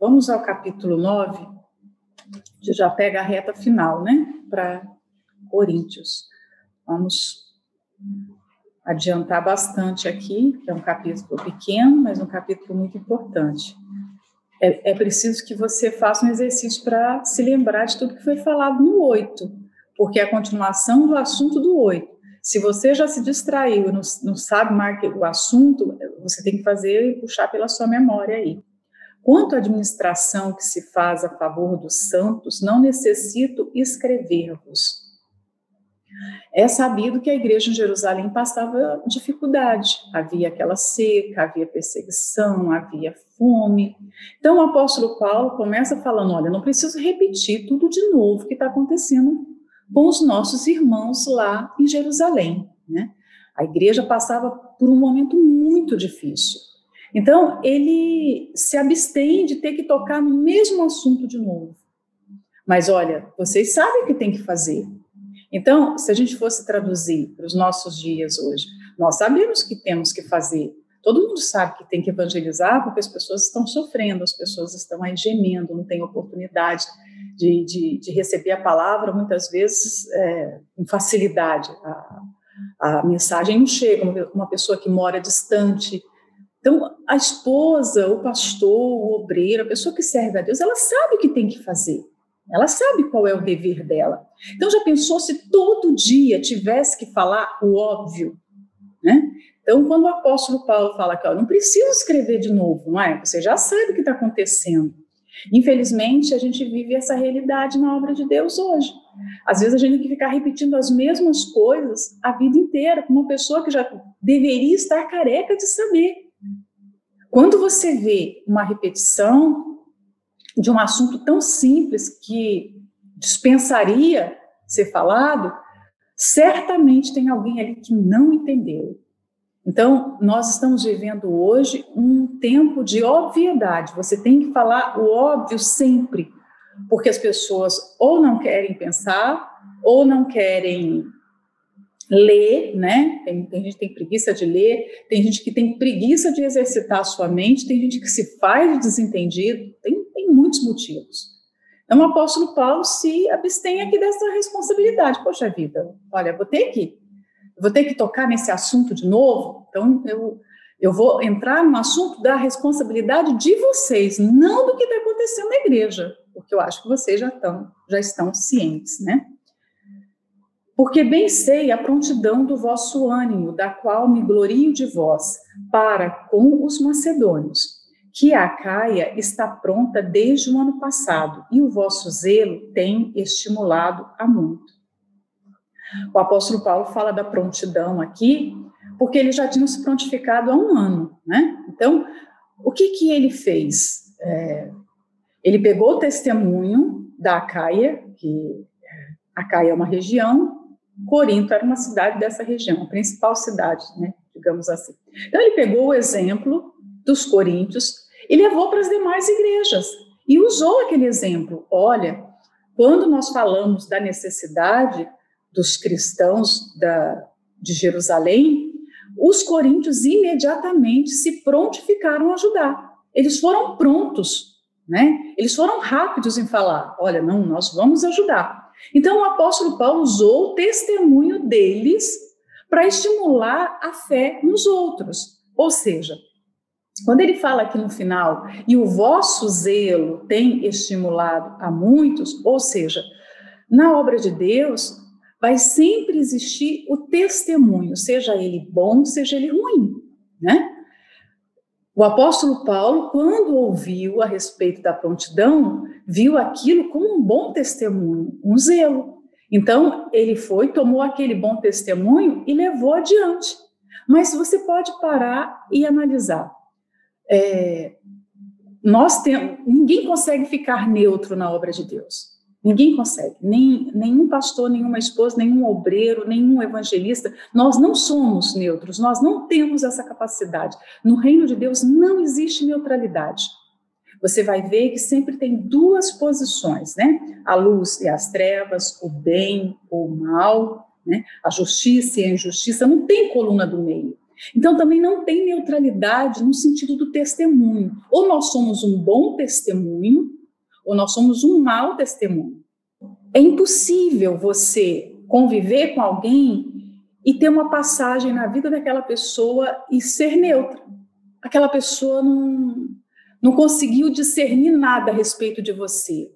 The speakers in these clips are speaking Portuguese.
vamos ao capítulo 9, que já pega a reta final, né? Para Coríntios. Vamos adiantar bastante aqui, é um capítulo pequeno, mas um capítulo muito importante. É, é preciso que você faça um exercício para se lembrar de tudo que foi falado no 8, porque é a continuação do assunto do 8. Se você já se distraiu, não, não sabe mais o assunto, você tem que fazer e puxar pela sua memória aí. Quanto à administração que se faz a favor dos santos, não necessito escrever-vos. É sabido que a igreja em Jerusalém passava dificuldade. Havia aquela seca, havia perseguição, havia fome. Então o apóstolo Paulo começa falando: olha, não preciso repetir tudo de novo que está acontecendo com os nossos irmãos lá em Jerusalém. Né? A igreja passava por um momento muito difícil. Então, ele se abstém de ter que tocar no mesmo assunto de novo. Mas olha, vocês sabem o que tem que fazer. Então, se a gente fosse traduzir para os nossos dias hoje, nós sabemos que temos que fazer. Todo mundo sabe que tem que evangelizar porque as pessoas estão sofrendo, as pessoas estão aí gemendo, não têm oportunidade de, de, de receber a palavra, muitas vezes é, com facilidade. A, a mensagem não chega, uma pessoa que mora distante. Então, a esposa, o pastor, o obreiro, a pessoa que serve a Deus, ela sabe o que tem que fazer. Ela sabe qual é o dever dela. Então, já pensou se todo dia tivesse que falar o óbvio? Né? Então, quando o apóstolo Paulo fala que ó, não preciso escrever de novo, não é? Você já sabe o que está acontecendo. Infelizmente, a gente vive essa realidade na obra de Deus hoje. Às vezes a gente tem que ficar repetindo as mesmas coisas a vida inteira, com uma pessoa que já deveria estar careca de saber. Quando você vê uma repetição de um assunto tão simples que dispensaria ser falado, certamente tem alguém ali que não entendeu. Então, nós estamos vivendo hoje um tempo de obviedade. Você tem que falar o óbvio sempre, porque as pessoas ou não querem pensar, ou não querem ler, né? Tem, tem, gente que tem preguiça de ler, tem gente que tem preguiça de exercitar a sua mente, tem gente que se faz de desentendido, tem, tem muitos motivos. Então, o apóstolo Paulo se abstém aqui dessa responsabilidade. Poxa vida, olha, vou ter que vou ter que tocar nesse assunto de novo, então eu, eu vou entrar no assunto da responsabilidade de vocês, não do que está acontecendo na igreja, porque eu acho que vocês já estão, já estão cientes, né? Porque bem sei a prontidão do vosso ânimo, da qual me glorio de vós, para com os macedônios, que a Caia está pronta desde o ano passado, e o vosso zelo tem estimulado a muito. O apóstolo Paulo fala da prontidão aqui, porque ele já tinha se prontificado há um ano, né? Então, o que que ele fez? É, ele pegou o testemunho da Acaia, que Acaia é uma região, Corinto era uma cidade dessa região, a principal cidade, né, digamos assim. Então, ele pegou o exemplo dos coríntios e levou para as demais igrejas e usou aquele exemplo. Olha, quando nós falamos da necessidade dos cristãos da, de Jerusalém, os coríntios imediatamente se prontificaram a ajudar. Eles foram prontos, né? Eles foram rápidos em falar: olha, não, nós vamos ajudar. Então o apóstolo Paulo usou o testemunho deles para estimular a fé nos outros. Ou seja, quando ele fala aqui no final, e o vosso zelo tem estimulado a muitos, ou seja, na obra de Deus, vai sempre existir o testemunho, seja ele bom, seja ele ruim, né? O apóstolo Paulo, quando ouviu a respeito da prontidão, viu aquilo como um bom testemunho, um zelo. Então, ele foi, tomou aquele bom testemunho e levou adiante. Mas você pode parar e analisar. É, nós temos, ninguém consegue ficar neutro na obra de Deus. Ninguém consegue, nem nenhum pastor, nenhuma esposa, nenhum obreiro, nenhum evangelista. Nós não somos neutros, nós não temos essa capacidade. No reino de Deus não existe neutralidade. Você vai ver que sempre tem duas posições, né? A luz e as trevas, o bem ou o mal, né? A justiça e a injustiça, não tem coluna do meio. Então também não tem neutralidade no sentido do testemunho. Ou nós somos um bom testemunho, ou nós somos um mau testemunho. É impossível você conviver com alguém e ter uma passagem na vida daquela pessoa e ser neutra. Aquela pessoa não, não conseguiu discernir nada a respeito de você,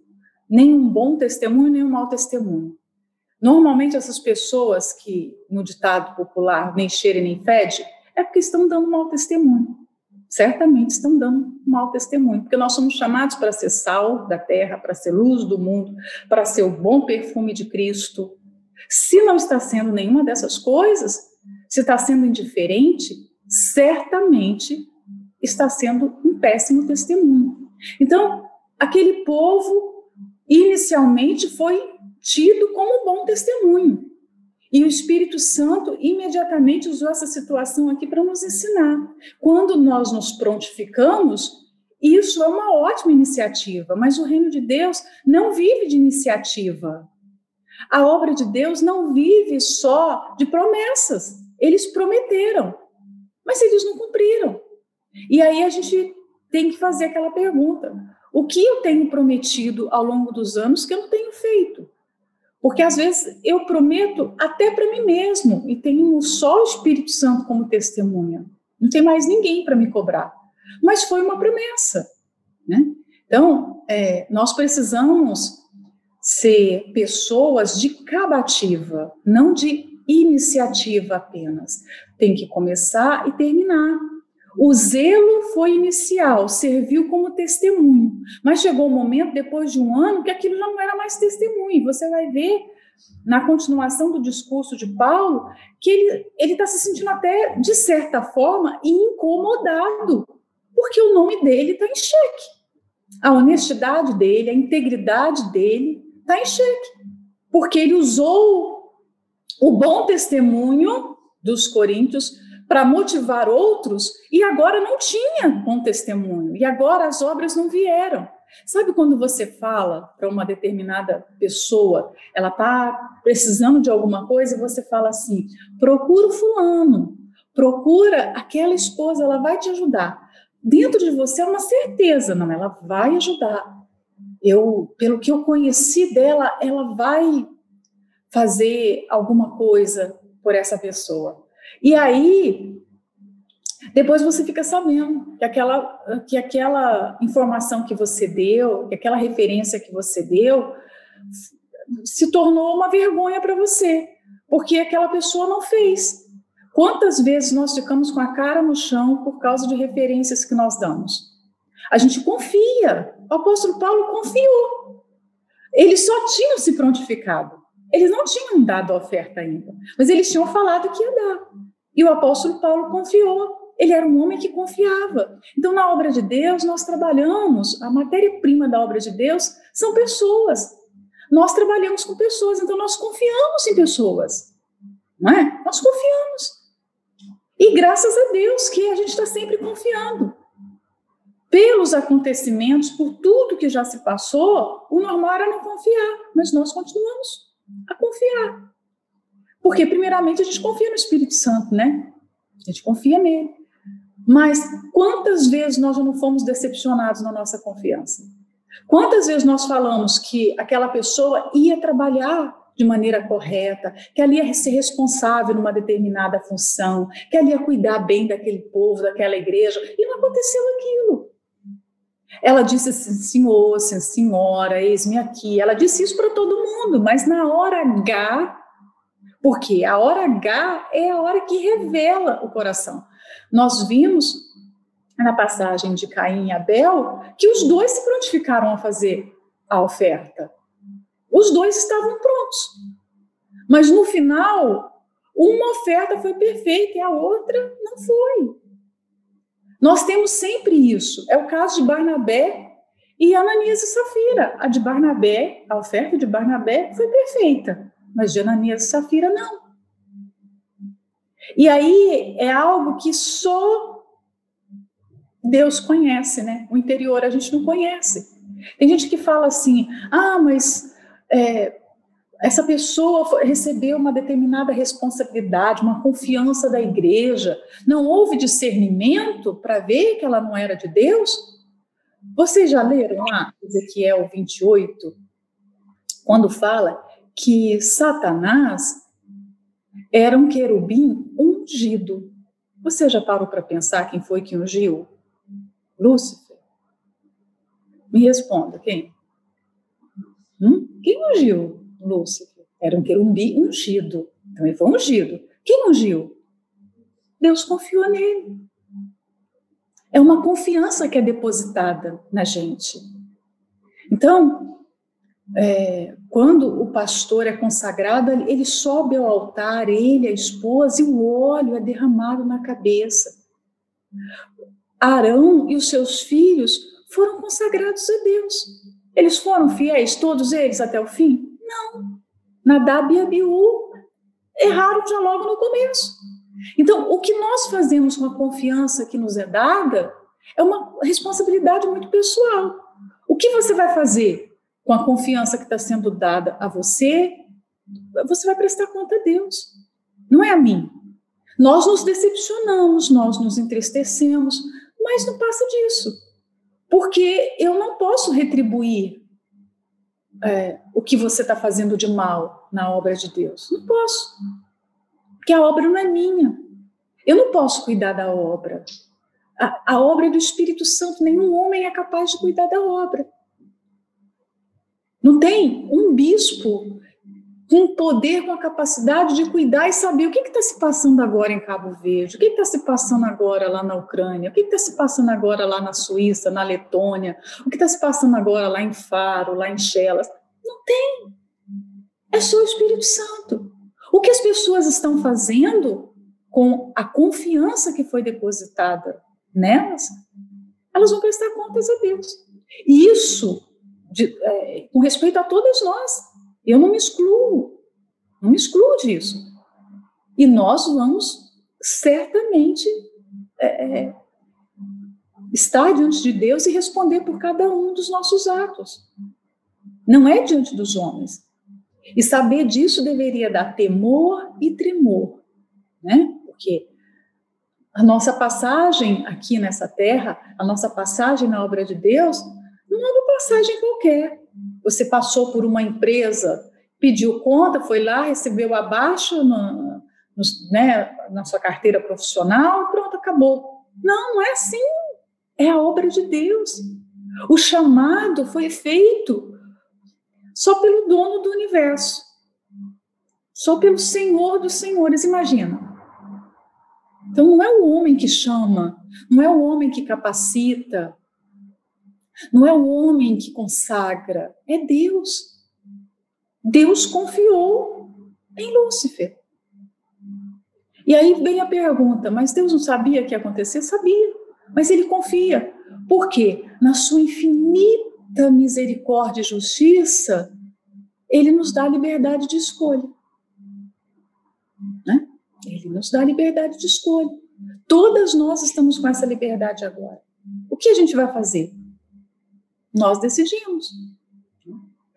nem um bom testemunho, nem um mau testemunho. Normalmente, essas pessoas que, no ditado popular, nem cheira nem fede, é porque estão dando mau testemunho. Certamente estão dando mau testemunho, porque nós somos chamados para ser sal da terra, para ser luz do mundo, para ser o bom perfume de Cristo. Se não está sendo nenhuma dessas coisas, se está sendo indiferente, certamente está sendo um péssimo testemunho. Então, aquele povo inicialmente foi tido como bom testemunho. E o Espírito Santo imediatamente usou essa situação aqui para nos ensinar. Quando nós nos prontificamos, isso é uma ótima iniciativa, mas o reino de Deus não vive de iniciativa. A obra de Deus não vive só de promessas. Eles prometeram, mas eles não cumpriram. E aí a gente tem que fazer aquela pergunta: o que eu tenho prometido ao longo dos anos que eu não tenho feito? Porque às vezes eu prometo até para mim mesmo e tenho só o Espírito Santo como testemunha. Não tem mais ninguém para me cobrar. Mas foi uma promessa, né? Então, é, nós precisamos ser pessoas de cabativa, não de iniciativa apenas. Tem que começar e terminar. O zelo foi inicial, serviu como testemunho, mas chegou o um momento, depois de um ano, que aquilo já não era mais testemunho. Você vai ver na continuação do discurso de Paulo que ele está se sentindo até, de certa forma, incomodado, porque o nome dele está em xeque. A honestidade dele, a integridade dele está em xeque, porque ele usou o bom testemunho dos coríntios para motivar outros e agora não tinha bom testemunho, e agora as obras não vieram. Sabe quando você fala para uma determinada pessoa, ela está precisando de alguma coisa você fala assim: procura o fulano, procura aquela esposa, ela vai te ajudar. Dentro de você é uma certeza, não, ela vai ajudar. Eu, pelo que eu conheci dela, ela vai fazer alguma coisa por essa pessoa. E aí, depois você fica sabendo que aquela, que aquela informação que você deu, que aquela referência que você deu, se tornou uma vergonha para você, porque aquela pessoa não fez. Quantas vezes nós ficamos com a cara no chão por causa de referências que nós damos? A gente confia. O apóstolo Paulo confiou. Eles só tinham se prontificado. Eles não tinham dado a oferta ainda, mas eles tinham falado que ia dar. E o apóstolo Paulo confiou. Ele era um homem que confiava. Então, na obra de Deus, nós trabalhamos, a matéria-prima da obra de Deus são pessoas. Nós trabalhamos com pessoas, então nós confiamos em pessoas. Não é? Nós confiamos. E graças a Deus que a gente está sempre confiando. Pelos acontecimentos, por tudo que já se passou, o normal era não confiar, mas nós continuamos a confiar. Porque, primeiramente, a gente confia no Espírito Santo, né? A gente confia nele. Mas quantas vezes nós já não fomos decepcionados na nossa confiança? Quantas vezes nós falamos que aquela pessoa ia trabalhar de maneira correta, que ela ia ser responsável numa determinada função, que ela ia cuidar bem daquele povo, daquela igreja, e não aconteceu aquilo. Ela disse assim, senhor, senhora, eis-me aqui. Ela disse isso para todo mundo, mas na hora H, porque a hora H é a hora que revela o coração. Nós vimos na passagem de Caim e Abel que os dois se prontificaram a fazer a oferta. Os dois estavam prontos. Mas no final, uma oferta foi perfeita e a outra não foi. Nós temos sempre isso. É o caso de Barnabé e Ananias e Safira. A de Barnabé, a oferta de Barnabé foi perfeita, mas de Ananias e Safira não. E aí é algo que só Deus conhece, né? O interior a gente não conhece. Tem gente que fala assim: ah, mas é, essa pessoa recebeu uma determinada responsabilidade, uma confiança da igreja, não houve discernimento para ver que ela não era de Deus? Vocês já leram lá, Ezequiel 28, quando fala que Satanás era um querubim ungido. Você já parou para pensar quem foi que ungiu? Lúcifer? Me responda, quem? Hum? Quem ungiu Lúcifer? Era um querubim ungido. Então ele foi ungido. Quem ungiu? Deus confiou nele. É uma confiança que é depositada na gente. Então, é, quando o pastor é consagrado, ele sobe ao altar, ele, a esposa, e o óleo é derramado na cabeça. Arão e os seus filhos foram consagrados a Deus. Eles foram fiéis, todos eles, até o fim? Não. Nadab e Abiú erraram já logo no começo. Então, o que nós fazemos com a confiança que nos é dada é uma responsabilidade muito pessoal. O que você vai fazer com a confiança que está sendo dada a você? Você vai prestar conta a Deus, não é a mim. Nós nos decepcionamos, nós nos entristecemos, mas não passa disso, porque eu não posso retribuir é, o que você está fazendo de mal na obra de Deus. Não posso, porque a obra não é minha. Eu não posso cuidar da obra. A, a obra é do Espírito Santo. Nenhum homem é capaz de cuidar da obra. Não tem um bispo com poder, com a capacidade de cuidar e saber o que está se passando agora em Cabo Verde, o que está se passando agora lá na Ucrânia, o que está se passando agora lá na Suíça, na Letônia, o que está se passando agora lá em Faro, lá em Chelas. Não tem. É só o Espírito Santo. O que as pessoas estão fazendo com a confiança que foi depositada nelas, elas vão prestar contas a Deus. E isso, de, é, com respeito a todas nós, eu não me excluo, não me excluo disso. E nós vamos certamente é, é, estar diante de Deus e responder por cada um dos nossos atos. Não é diante dos homens. E saber disso deveria dar temor e tremor, né? Porque a nossa passagem aqui nessa terra, a nossa passagem na obra de Deus, passagem qualquer. Você passou por uma empresa, pediu conta, foi lá, recebeu abaixo no, no, né, na sua carteira profissional, pronto, acabou. Não, não é assim. É a obra de Deus. O chamado foi feito só pelo dono do universo, só pelo Senhor dos Senhores. Imagina, então, não é o homem que chama, não é o homem que capacita, não é o homem que consagra, é Deus. Deus confiou em Lúcifer. E aí vem a pergunta: mas Deus não sabia que ia acontecer? Sabia, mas ele confia. Por quê? Na sua infinita misericórdia e justiça, ele nos dá liberdade de escolha. Né? Ele nos dá liberdade de escolha. Todas nós estamos com essa liberdade agora. O que a gente vai fazer? Nós decidimos.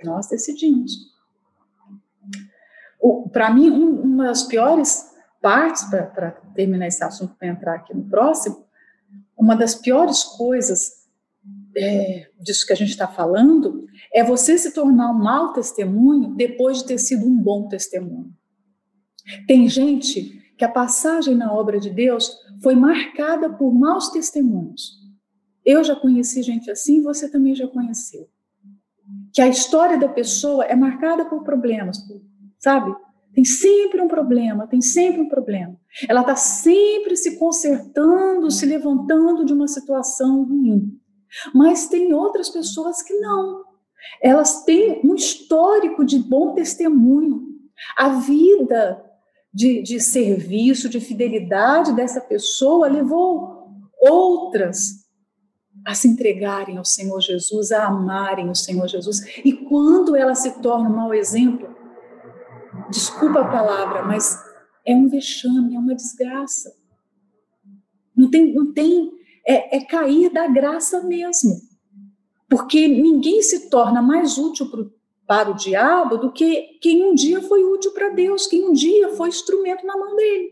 Nós decidimos. Para mim, um, uma das piores partes, para terminar esse assunto, para entrar aqui no próximo, uma das piores coisas é, disso que a gente está falando é você se tornar um mau testemunho depois de ter sido um bom testemunho. Tem gente que a passagem na obra de Deus foi marcada por maus testemunhos. Eu já conheci gente assim, você também já conheceu. Que a história da pessoa é marcada por problemas, sabe? Tem sempre um problema, tem sempre um problema. Ela está sempre se consertando, se levantando de uma situação ruim. Mas tem outras pessoas que não. Elas têm um histórico de bom testemunho. A vida de, de serviço, de fidelidade dessa pessoa levou outras a se entregarem ao Senhor Jesus, a amarem o Senhor Jesus. E quando ela se torna um mau exemplo, desculpa a palavra, mas é um vexame, é uma desgraça. Não tem, não tem, é, é cair da graça mesmo. Porque ninguém se torna mais útil para o diabo do que quem um dia foi útil para Deus, quem um dia foi instrumento na mão dele.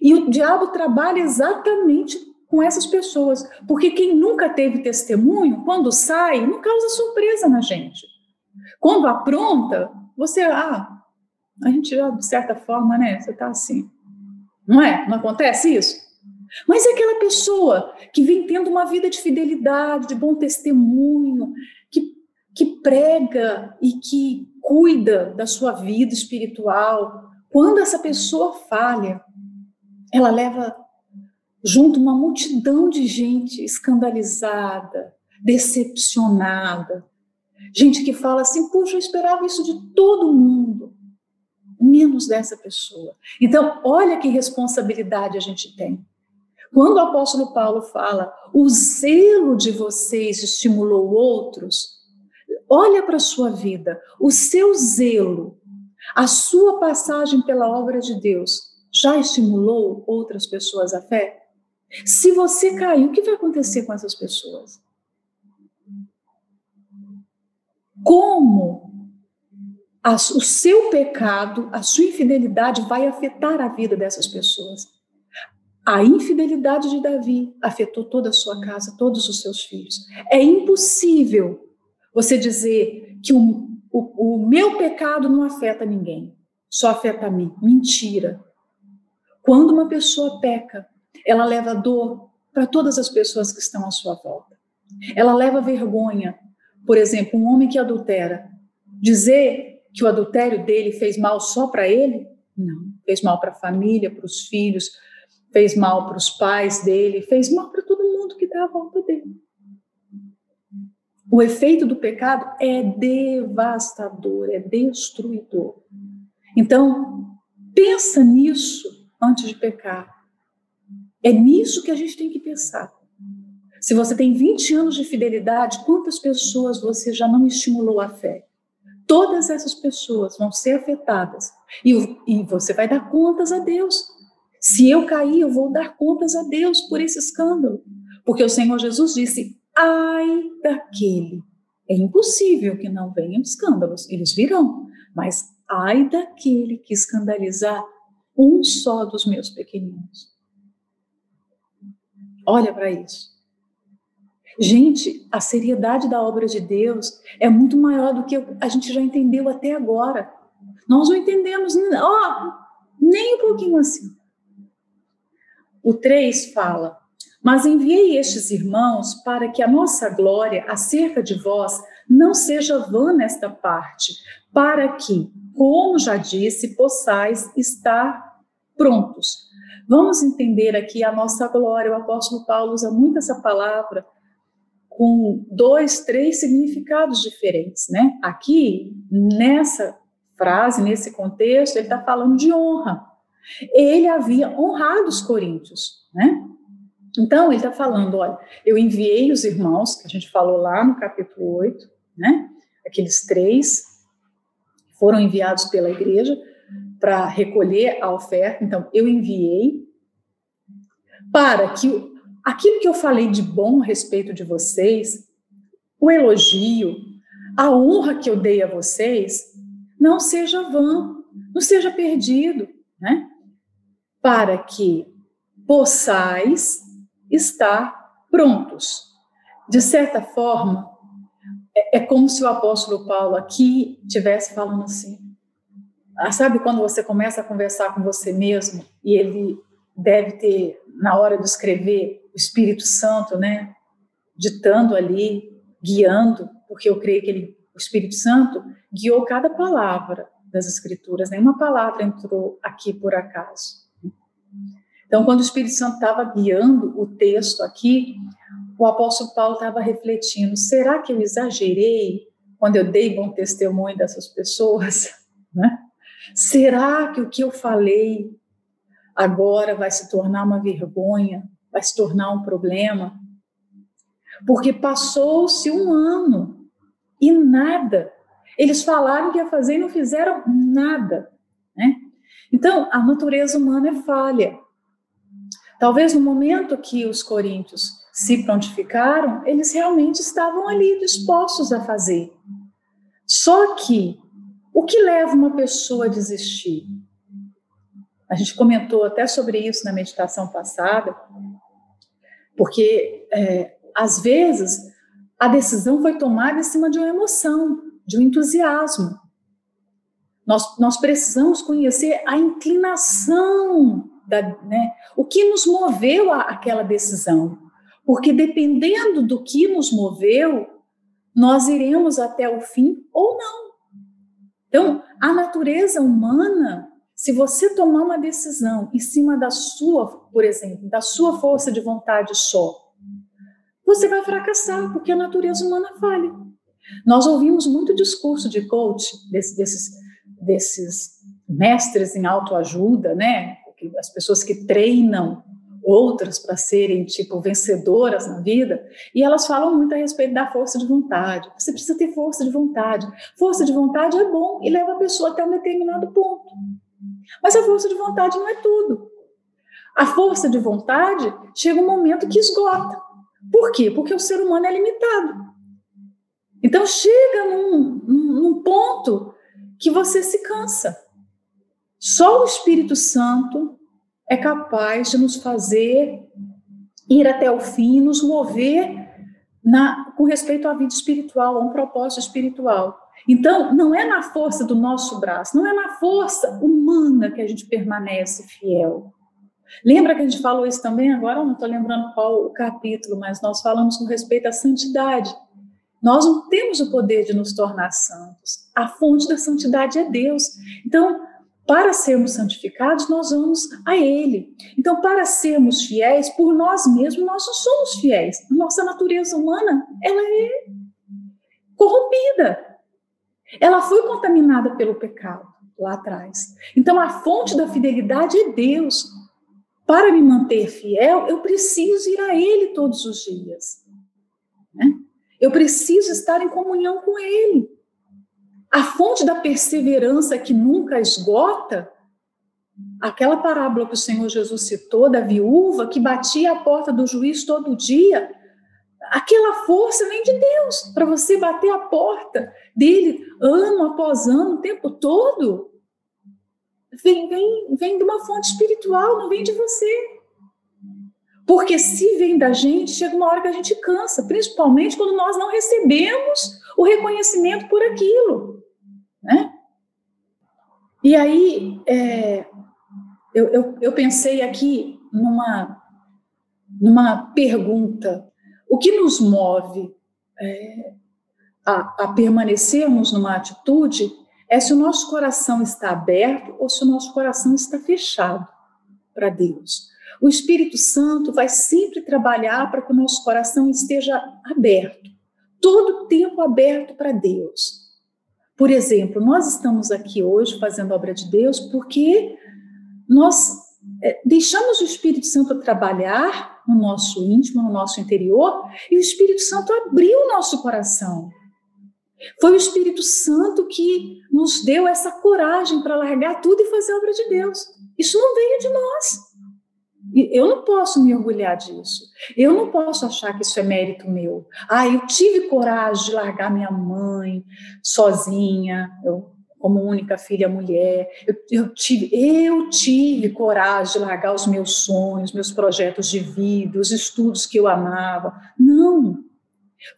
E o diabo trabalha exatamente com essas pessoas, porque quem nunca teve testemunho, quando sai, não causa surpresa na gente. Quando apronta, você, ah, a gente já, de certa forma, né, você está assim. Não é? Não acontece isso? Mas é aquela pessoa que vem tendo uma vida de fidelidade, de bom testemunho, que, que prega e que cuida da sua vida espiritual. Quando essa pessoa falha, ela leva junto uma multidão de gente escandalizada, decepcionada. Gente que fala assim: puxa, eu esperava isso de todo mundo, menos dessa pessoa. Então, olha que responsabilidade a gente tem. Quando o apóstolo Paulo fala, o zelo de vocês estimulou outros, olha para a sua vida, o seu zelo, a sua passagem pela obra de Deus, já estimulou outras pessoas à fé? Se você cair, o que vai acontecer com essas pessoas? Como a, o seu pecado, a sua infidelidade vai afetar a vida dessas pessoas? A infidelidade de Davi afetou toda a sua casa, todos os seus filhos. É impossível você dizer que o, o, o meu pecado não afeta ninguém, só afeta a mim. Mentira. Quando uma pessoa peca, ela leva dor para todas as pessoas que estão à sua volta. Ela leva vergonha. Por exemplo, um homem que adultera, dizer que o adultério dele fez mal só para ele? Não. Fez mal para a família, para os filhos, fez mal para os pais dele, fez mal para todo mundo que está à volta dele. O efeito do pecado é devastador, é destruidor. Então, pensa nisso antes de pecar. É nisso que a gente tem que pensar. Se você tem 20 anos de fidelidade, quantas pessoas você já não estimulou a fé? Todas essas pessoas vão ser afetadas e, e você vai dar contas a Deus. Se eu cair, eu vou dar contas a Deus por esse escândalo. Porque o Senhor Jesus disse: ai daquele. É impossível que não venham escândalos, eles virão, mas ai daquele que escandalizar um só dos meus pequeninos. Olha para isso. Gente, a seriedade da obra de Deus é muito maior do que a gente já entendeu até agora. Nós não entendemos, nem um pouquinho assim. O 3 fala: Mas enviei estes irmãos para que a nossa glória acerca de vós não seja vã nesta parte, para que, como já disse, possais estar prontos. Vamos entender aqui a nossa glória. O apóstolo Paulo usa muito essa palavra com dois, três significados diferentes, né? Aqui, nessa frase, nesse contexto, ele está falando de honra ele havia honrado os coríntios, né? Então, ele está falando, olha, eu enviei os irmãos, que a gente falou lá no capítulo 8, né? Aqueles três foram enviados pela igreja para recolher a oferta. Então, eu enviei para que aquilo que eu falei de bom a respeito de vocês, o elogio, a honra que eu dei a vocês, não seja vã, não seja perdido, né? para que possais estar prontos. De certa forma, é, é como se o apóstolo Paulo aqui tivesse falando assim. Ah, sabe quando você começa a conversar com você mesmo e ele deve ter, na hora de escrever, o Espírito Santo, né, ditando ali, guiando, porque eu creio que ele, o Espírito Santo guiou cada palavra das Escrituras, nenhuma palavra entrou aqui por acaso. Então, quando o Espírito Santo estava guiando o texto aqui, o apóstolo Paulo estava refletindo: será que eu exagerei quando eu dei bom testemunho dessas pessoas? Né? Será que o que eu falei agora vai se tornar uma vergonha, vai se tornar um problema? Porque passou-se um ano e nada. Eles falaram que ia fazer e não fizeram nada. Né? Então, a natureza humana é falha. Talvez no momento que os coríntios se prontificaram, eles realmente estavam ali dispostos a fazer. Só que o que leva uma pessoa a desistir? A gente comentou até sobre isso na meditação passada, porque é, às vezes a decisão foi tomada em cima de uma emoção, de um entusiasmo. Nós, nós precisamos conhecer a inclinação, da, né, o que nos moveu a, aquela decisão. Porque dependendo do que nos moveu, nós iremos até o fim ou não. Então, a natureza humana, se você tomar uma decisão em cima da sua, por exemplo, da sua força de vontade só, você vai fracassar, porque a natureza humana falha. Nós ouvimos muito discurso de coach, desse, desses, desses mestres em autoajuda, né? As pessoas que treinam outras para serem tipo vencedoras na vida, e elas falam muito a respeito da força de vontade. Você precisa ter força de vontade. Força de vontade é bom e leva a pessoa até um determinado ponto. Mas a força de vontade não é tudo. A força de vontade chega um momento que esgota. Por quê? Porque o ser humano é limitado. Então chega num, num ponto que você se cansa. Só o Espírito Santo é capaz de nos fazer ir até o fim, nos mover na, com respeito à vida espiritual, a um propósito espiritual. Então, não é na força do nosso braço, não é na força humana que a gente permanece fiel. Lembra que a gente falou isso também? Agora não estou lembrando qual o capítulo, mas nós falamos com respeito à santidade. Nós não temos o poder de nos tornar santos. A fonte da santidade é Deus. Então, para sermos santificados, nós vamos a Ele. Então, para sermos fiéis, por nós mesmos, nós não somos fiéis. Nossa natureza humana, ela é corrompida. Ela foi contaminada pelo pecado lá atrás. Então, a fonte da fidelidade é Deus. Para me manter fiel, eu preciso ir a Ele todos os dias. Né? Eu preciso estar em comunhão com Ele. A fonte da perseverança que nunca esgota, aquela parábola que o Senhor Jesus citou da viúva que batia a porta do juiz todo dia, aquela força vem de Deus para você bater a porta dele ano após ano, o tempo todo. Vem, vem, vem de uma fonte espiritual, não vem de você. Porque se vem da gente, chega uma hora que a gente cansa, principalmente quando nós não recebemos o reconhecimento por aquilo. Né? E aí, é, eu, eu, eu pensei aqui numa, numa pergunta: o que nos move é, a, a permanecermos numa atitude é se o nosso coração está aberto ou se o nosso coração está fechado para Deus. O Espírito Santo vai sempre trabalhar para que o nosso coração esteja aberto, todo o tempo aberto para Deus. Por exemplo, nós estamos aqui hoje fazendo obra de Deus porque nós é, deixamos o Espírito Santo trabalhar no nosso íntimo, no nosso interior, e o Espírito Santo abriu o nosso coração. Foi o Espírito Santo que nos deu essa coragem para largar tudo e fazer a obra de Deus. Isso não veio de nós. Eu não posso me orgulhar disso. Eu não posso achar que isso é mérito meu. Ah, eu tive coragem de largar minha mãe sozinha, eu, como única filha mulher. Eu, eu, tive, eu tive coragem de largar os meus sonhos, meus projetos de vida, os estudos que eu amava. Não.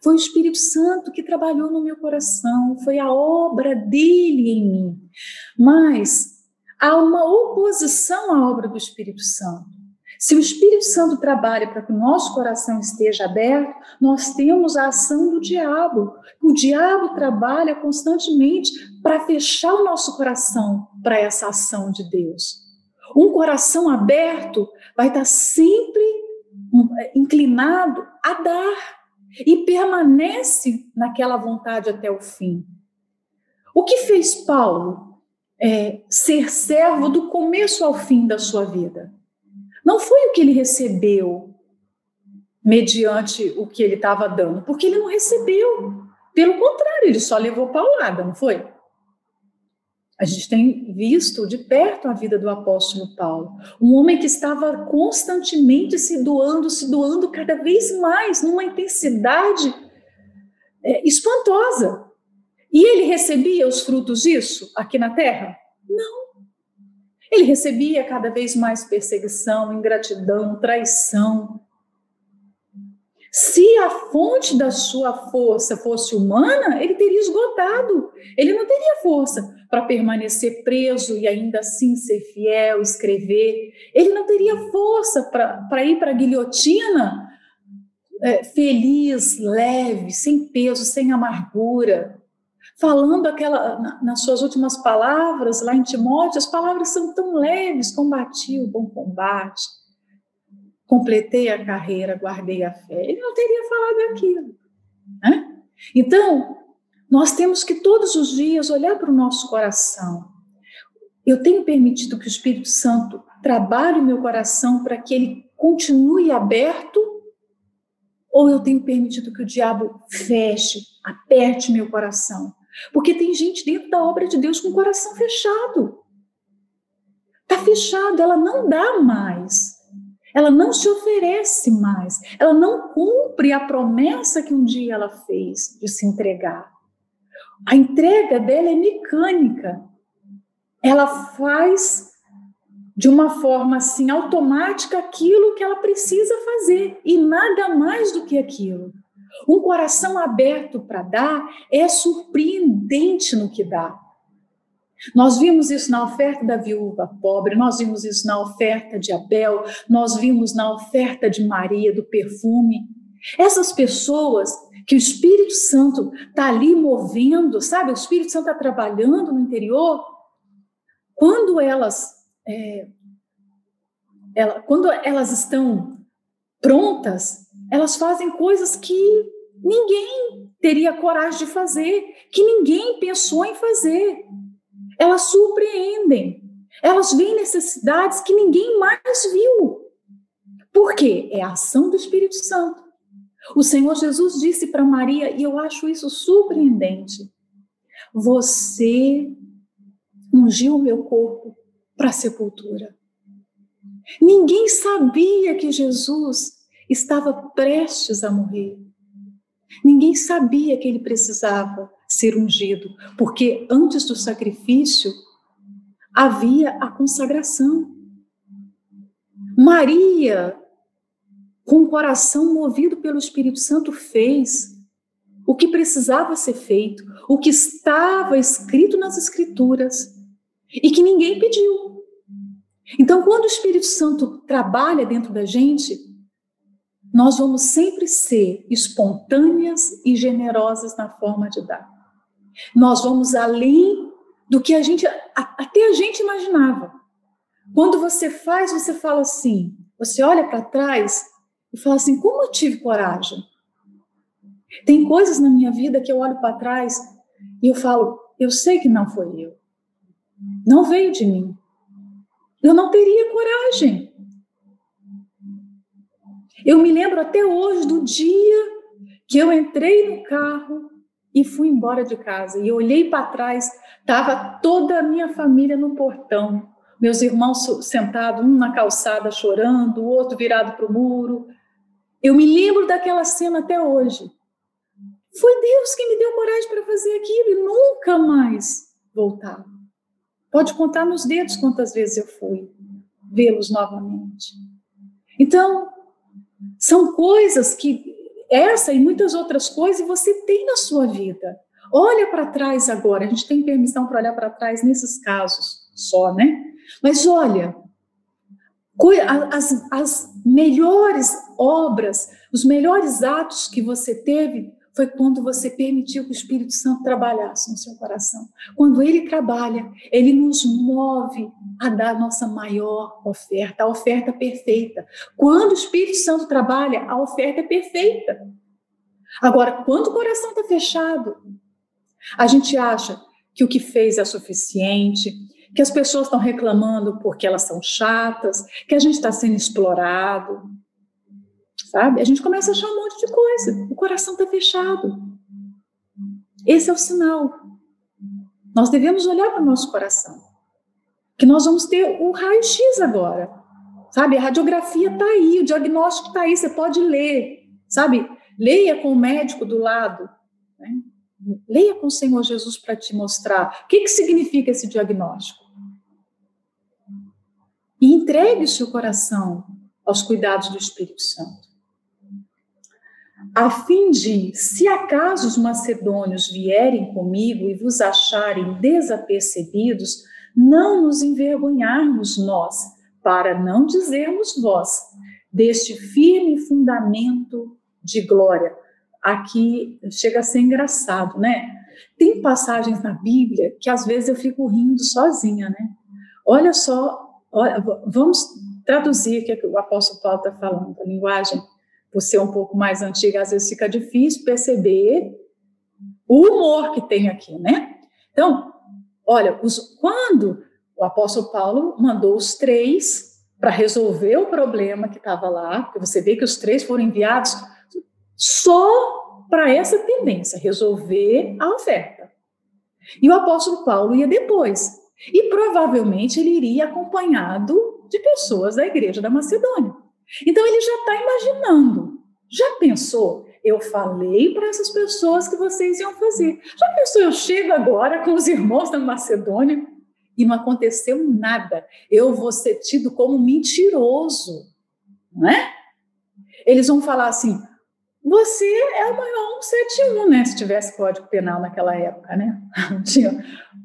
Foi o Espírito Santo que trabalhou no meu coração, foi a obra dele em mim. Mas há uma oposição à obra do Espírito Santo. Se o Espírito Santo trabalha para que o nosso coração esteja aberto, nós temos a ação do diabo. O diabo trabalha constantemente para fechar o nosso coração para essa ação de Deus. Um coração aberto vai estar sempre hum, inclinado a dar e permanece naquela vontade até o fim. O que fez Paulo é, ser servo do começo ao fim da sua vida? Não foi o que ele recebeu mediante o que ele estava dando, porque ele não recebeu. Pelo contrário, ele só levou paulada, não foi? A gente tem visto de perto a vida do apóstolo Paulo, um homem que estava constantemente se doando, se doando cada vez mais, numa intensidade é, espantosa. E ele recebia os frutos disso aqui na terra? Não. Ele recebia cada vez mais perseguição, ingratidão, traição. Se a fonte da sua força fosse humana, ele teria esgotado. Ele não teria força para permanecer preso e ainda assim ser fiel, escrever. Ele não teria força para ir para a guilhotina é, feliz, leve, sem peso, sem amargura. Falando aquela, na, nas suas últimas palavras, lá em Timóteo, as palavras são tão leves: combati o bom combate, completei a carreira, guardei a fé. Ele não teria falado aquilo. Né? Então, nós temos que todos os dias olhar para o nosso coração. Eu tenho permitido que o Espírito Santo trabalhe o meu coração para que ele continue aberto ou eu tenho permitido que o diabo feche, aperte meu coração? Porque tem gente dentro da obra de Deus com o coração fechado. Está fechado, ela não dá mais. Ela não se oferece mais. Ela não cumpre a promessa que um dia ela fez de se entregar. A entrega dela é mecânica. Ela faz de uma forma assim automática aquilo que ela precisa fazer e nada mais do que aquilo. Um coração aberto para dar é surpreendente no que dá. Nós vimos isso na oferta da viúva pobre, nós vimos isso na oferta de Abel, nós vimos na oferta de Maria do perfume. Essas pessoas que o Espírito Santo está ali movendo, sabe? O Espírito Santo está trabalhando no interior. Quando elas é, ela, quando elas estão prontas, elas fazem coisas que ninguém teria coragem de fazer, que ninguém pensou em fazer. Elas surpreendem, elas veem necessidades que ninguém mais viu. Por quê? É a ação do Espírito Santo. O Senhor Jesus disse para Maria, e eu acho isso surpreendente: Você ungiu o meu corpo para a sepultura. Ninguém sabia que Jesus estava prestes a morrer. Ninguém sabia que ele precisava ser ungido, porque antes do sacrifício havia a consagração. Maria, com o coração movido pelo Espírito Santo, fez o que precisava ser feito, o que estava escrito nas Escrituras e que ninguém pediu. Então, quando o Espírito Santo trabalha dentro da gente, nós vamos sempre ser espontâneas e generosas na forma de dar. Nós vamos além do que a gente até a gente imaginava. Quando você faz, você fala assim, você olha para trás e fala assim: como eu tive coragem? Tem coisas na minha vida que eu olho para trás e eu falo: eu sei que não foi eu. Não veio de mim. Eu não teria coragem. Eu me lembro até hoje do dia que eu entrei no carro e fui embora de casa. E olhei para trás, estava toda a minha família no portão. Meus irmãos sentados, um na calçada chorando, o outro virado para o muro. Eu me lembro daquela cena até hoje. Foi Deus que me deu coragem para fazer aquilo e nunca mais voltar. Pode contar nos dedos quantas vezes eu fui vê-los novamente. Então, são coisas que essa e muitas outras coisas você tem na sua vida. Olha para trás agora, a gente tem permissão para olhar para trás nesses casos só, né? Mas olha, as, as melhores obras, os melhores atos que você teve foi quando você permitiu que o Espírito Santo trabalhasse no seu coração. Quando ele trabalha, ele nos move a dar a nossa maior oferta, a oferta perfeita. Quando o Espírito Santo trabalha, a oferta é perfeita. Agora, quando o coração está fechado, a gente acha que o que fez é suficiente, que as pessoas estão reclamando porque elas são chatas, que a gente está sendo explorado sabe? A gente começa a achar um monte de coisa. O coração está fechado. Esse é o sinal. Nós devemos olhar para o nosso coração. Que nós vamos ter o raio-x agora. Sabe? A radiografia está aí, o diagnóstico está aí, você pode ler. Sabe? Leia com o médico do lado. Né? Leia com o Senhor Jesus para te mostrar o que, que significa esse diagnóstico. E entregue o seu coração aos cuidados do Espírito Santo. A fim de, se acaso os macedônios vierem comigo e vos acharem desapercebidos, não nos envergonharmos nós, para não dizermos vós, deste firme fundamento de glória. Aqui chega a ser engraçado, né? Tem passagens na Bíblia que às vezes eu fico rindo sozinha, né? Olha só, olha, vamos traduzir o que o apóstolo Paulo está falando, a linguagem, por ser um pouco mais antiga, às vezes fica difícil perceber o humor que tem aqui, né? Então, olha, os, quando o apóstolo Paulo mandou os três para resolver o problema que estava lá, porque você vê que os três foram enviados só para essa tendência, resolver a oferta. E o apóstolo Paulo ia depois. E provavelmente ele iria acompanhado de pessoas da igreja da Macedônia. Então ele já está imaginando. Já pensou? Eu falei para essas pessoas que vocês iam fazer. Já pensou? Eu chego agora com os irmãos da Macedônia e não aconteceu nada. Eu vou ser tido como mentiroso, não é? Eles vão falar assim: você é o maior 171, né? Se tivesse código penal naquela época, né?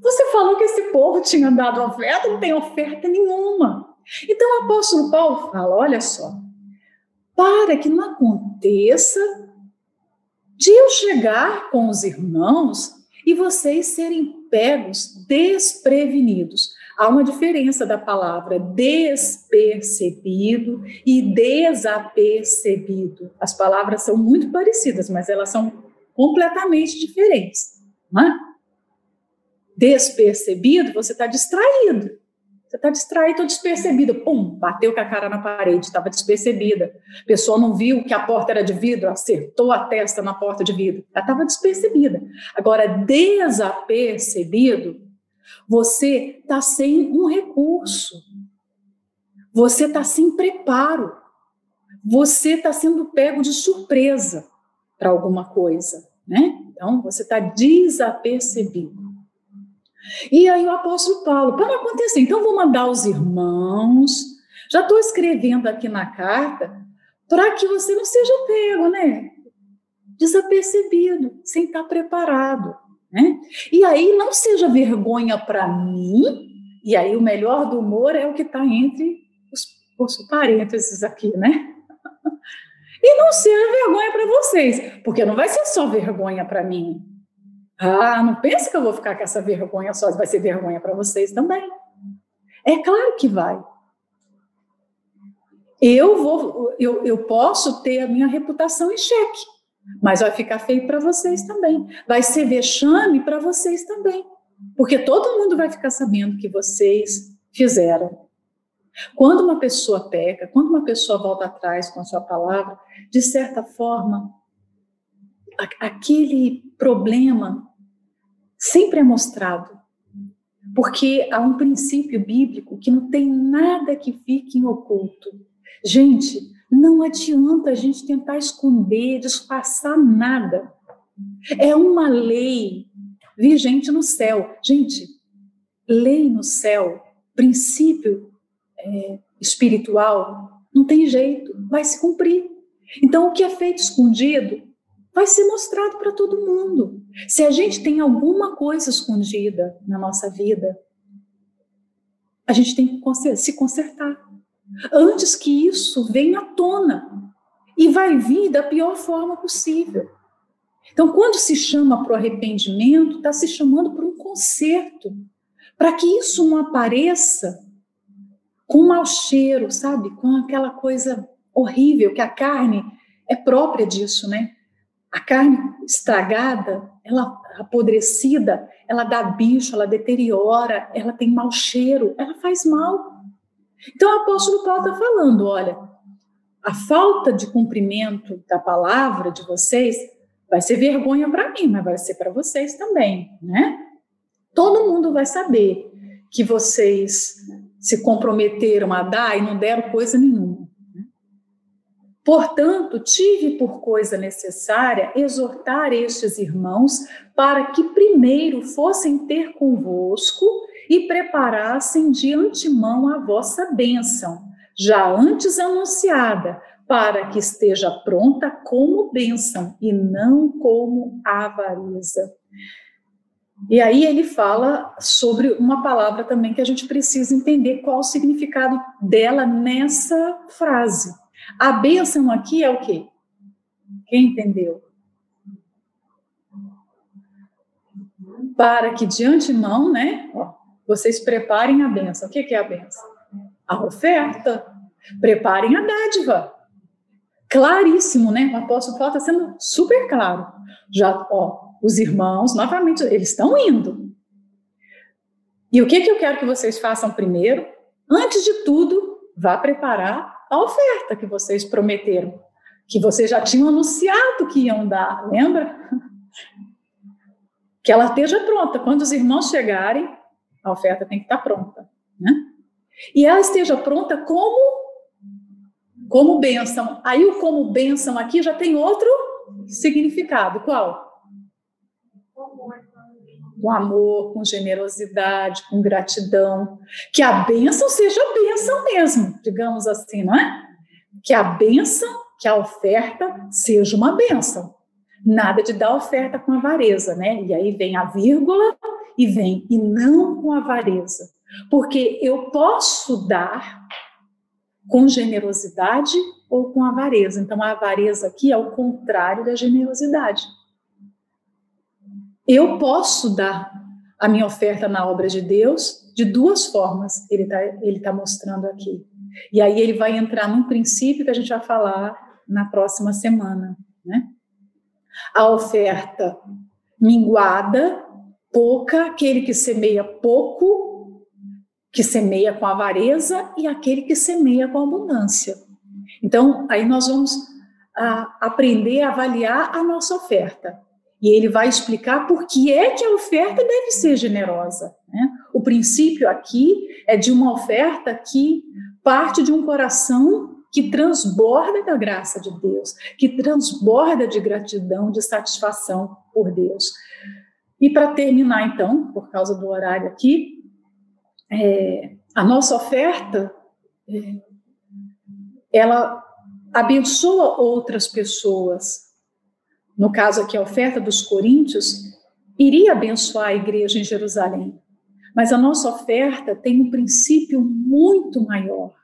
Você falou que esse povo tinha dado oferta, não tem oferta nenhuma. Então o apóstolo Paulo fala: olha só, para que não aconteça de eu chegar com os irmãos e vocês serem pegos desprevenidos. Há uma diferença da palavra despercebido e desapercebido. As palavras são muito parecidas, mas elas são completamente diferentes. Não é? Despercebido, você está distraído. Você está distraído ou despercebido. Pum, bateu com a cara na parede, estava despercebida. A pessoa não viu que a porta era de vidro, acertou a testa na porta de vidro. Ela estava despercebida. Agora, desapercebido, você está sem um recurso. Você está sem preparo. Você está sendo pego de surpresa para alguma coisa, né? Então, você está desapercebido. E aí o apóstolo Paulo, para não acontecer, então vou mandar os irmãos, já estou escrevendo aqui na carta, para que você não seja pego, né? Desapercebido, sem estar preparado, né? E aí não seja vergonha para mim, e aí o melhor do humor é o que está entre os, os parênteses aqui, né? E não seja vergonha para vocês, porque não vai ser só vergonha para mim, ah, não pensa que eu vou ficar com essa vergonha só, vai ser vergonha para vocês também. É claro que vai. Eu vou, eu, eu posso ter a minha reputação em xeque, mas vai ficar feio para vocês também. Vai ser vexame para vocês também, porque todo mundo vai ficar sabendo que vocês fizeram. Quando uma pessoa peca, quando uma pessoa volta atrás com a sua palavra, de certa forma, aquele problema sempre é mostrado. Porque há um princípio bíblico que não tem nada que fique em oculto. Gente, não adianta a gente tentar esconder, disfarçar nada. É uma lei vigente no céu. Gente, lei no céu, princípio é, espiritual, não tem jeito, vai se cumprir. Então, o que é feito escondido vai ser mostrado para todo mundo. Se a gente tem alguma coisa escondida na nossa vida, a gente tem que se consertar. Antes que isso venha à tona. E vai vir da pior forma possível. Então, quando se chama para o arrependimento, está se chamando para um conserto. Para que isso não apareça com mau cheiro, sabe? Com aquela coisa horrível, que a carne é própria disso, né? A carne estragada, ela apodrecida, ela dá bicho, ela deteriora, ela tem mau cheiro, ela faz mal. Então o apóstolo Paulo está falando: olha, a falta de cumprimento da palavra de vocês vai ser vergonha para mim, mas vai ser para vocês também, né? Todo mundo vai saber que vocês se comprometeram a dar e não deram coisa nenhuma. Portanto, tive por coisa necessária exortar estes irmãos para que primeiro fossem ter convosco e preparassem de antemão a vossa bênção, já antes anunciada, para que esteja pronta como bênção e não como avareza. E aí ele fala sobre uma palavra também que a gente precisa entender qual o significado dela nessa frase. A bênção aqui é o quê? Quem entendeu? Para que de antemão, né, vocês preparem a bênção. O que é a bênção? A oferta. Preparem a dádiva. Claríssimo, né? O apóstolo Paulo está sendo super claro. Já, ó, os irmãos, novamente, eles estão indo. E o que, que eu quero que vocês façam primeiro? Antes de tudo, vá preparar a oferta que vocês prometeram, que vocês já tinham anunciado que iam dar, lembra? Que ela esteja pronta. Quando os irmãos chegarem, a oferta tem que estar pronta, né? E ela esteja pronta como como bênção. Aí o como bênção aqui já tem outro significado. Qual? Com amor, com generosidade, com gratidão. Que a bênção seja bênção mesmo, digamos assim, não é? Que a bênção, que a oferta seja uma bênção. Nada de dar oferta com avareza, né? E aí vem a vírgula e vem, e não com avareza. Porque eu posso dar com generosidade ou com avareza. Então, a avareza aqui é o contrário da generosidade. Eu posso dar a minha oferta na obra de Deus de duas formas, ele está ele tá mostrando aqui. E aí ele vai entrar num princípio que a gente vai falar na próxima semana. Né? A oferta minguada, pouca, aquele que semeia pouco, que semeia com avareza, e aquele que semeia com abundância. Então, aí nós vamos a, aprender a avaliar a nossa oferta. E ele vai explicar por que é que a oferta deve ser generosa. Né? O princípio aqui é de uma oferta que parte de um coração que transborda da graça de Deus, que transborda de gratidão, de satisfação por Deus. E para terminar, então, por causa do horário aqui, é, a nossa oferta, é, ela abençoa outras pessoas, no caso aqui a oferta dos coríntios, iria abençoar a igreja em Jerusalém. Mas a nossa oferta tem um princípio muito maior.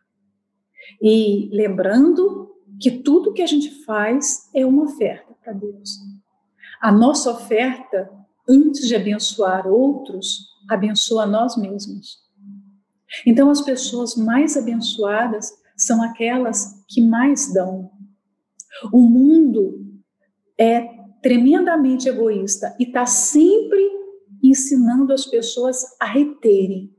E lembrando que tudo que a gente faz é uma oferta para Deus. A nossa oferta, antes de abençoar outros, abençoa nós mesmos. Então, as pessoas mais abençoadas são aquelas que mais dão. O mundo é tremendamente egoísta e está sempre ensinando as pessoas a reterem,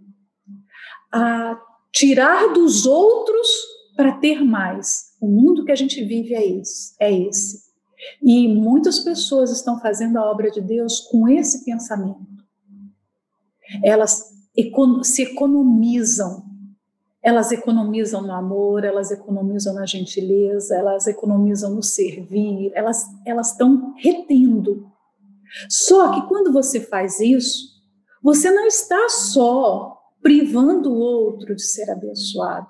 a tirar dos outros para ter mais. O mundo que a gente vive é esse, é esse. E muitas pessoas estão fazendo a obra de Deus com esse pensamento. Elas se economizam elas economizam no amor, elas economizam na gentileza, elas economizam no servir, elas elas estão retendo. Só que quando você faz isso, você não está só privando o outro de ser abençoado.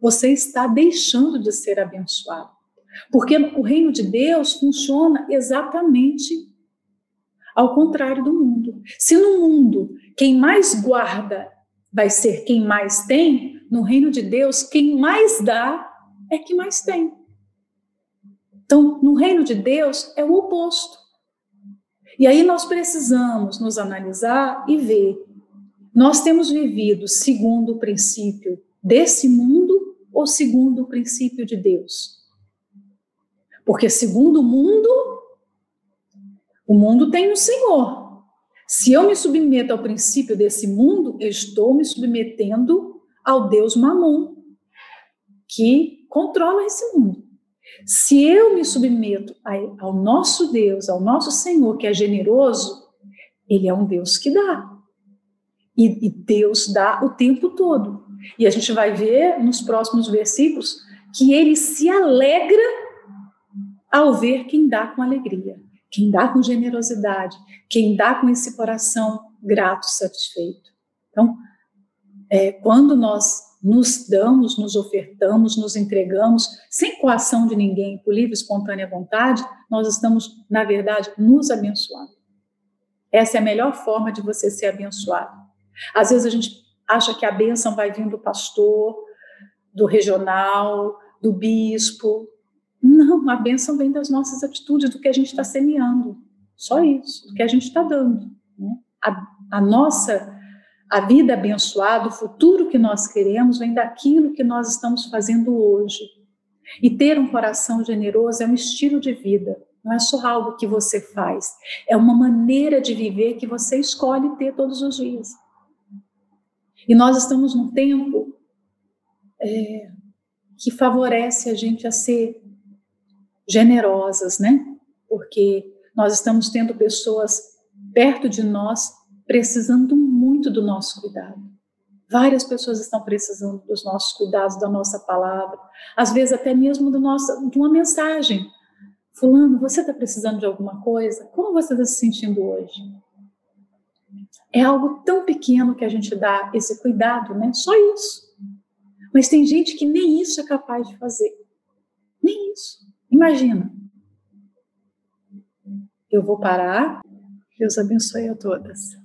Você está deixando de ser abençoado. Porque o reino de Deus funciona exatamente ao contrário do mundo. Se no mundo quem mais guarda vai ser quem mais tem, no reino de Deus, quem mais dá é que mais tem. Então, no reino de Deus é o oposto. E aí nós precisamos nos analisar e ver. Nós temos vivido segundo o princípio desse mundo ou segundo o princípio de Deus? Porque segundo o mundo, o mundo tem um Senhor. Se eu me submeto ao princípio desse mundo, eu estou me submetendo ao Deus Mamon, que controla esse mundo. Se eu me submeto ao nosso Deus, ao nosso Senhor, que é generoso, ele é um Deus que dá. E, e Deus dá o tempo todo. E a gente vai ver nos próximos versículos que ele se alegra ao ver quem dá com alegria, quem dá com generosidade, quem dá com esse coração grato, satisfeito. Então, é, quando nós nos damos, nos ofertamos, nos entregamos, sem coação de ninguém, por livre espontânea vontade, nós estamos, na verdade, nos abençoando. Essa é a melhor forma de você ser abençoado. Às vezes a gente acha que a bênção vai vir do pastor, do regional, do bispo. Não, a bênção vem das nossas atitudes, do que a gente está semeando. Só isso, do que a gente está dando. Né? A, a nossa a vida abençoada, o futuro que nós queremos, vem daquilo que nós estamos fazendo hoje. E ter um coração generoso é um estilo de vida, não é só algo que você faz, é uma maneira de viver que você escolhe ter todos os dias. E nós estamos num tempo é, que favorece a gente a ser generosas, né? Porque nós estamos tendo pessoas perto de nós precisando muito do nosso cuidado. Várias pessoas estão precisando dos nossos cuidados, da nossa palavra, às vezes até mesmo do nosso, de uma mensagem. Fulano, você está precisando de alguma coisa? Como você está se sentindo hoje? É algo tão pequeno que a gente dá esse cuidado, né? Só isso. Mas tem gente que nem isso é capaz de fazer. Nem isso. Imagina. Eu vou parar. Deus abençoe a todas.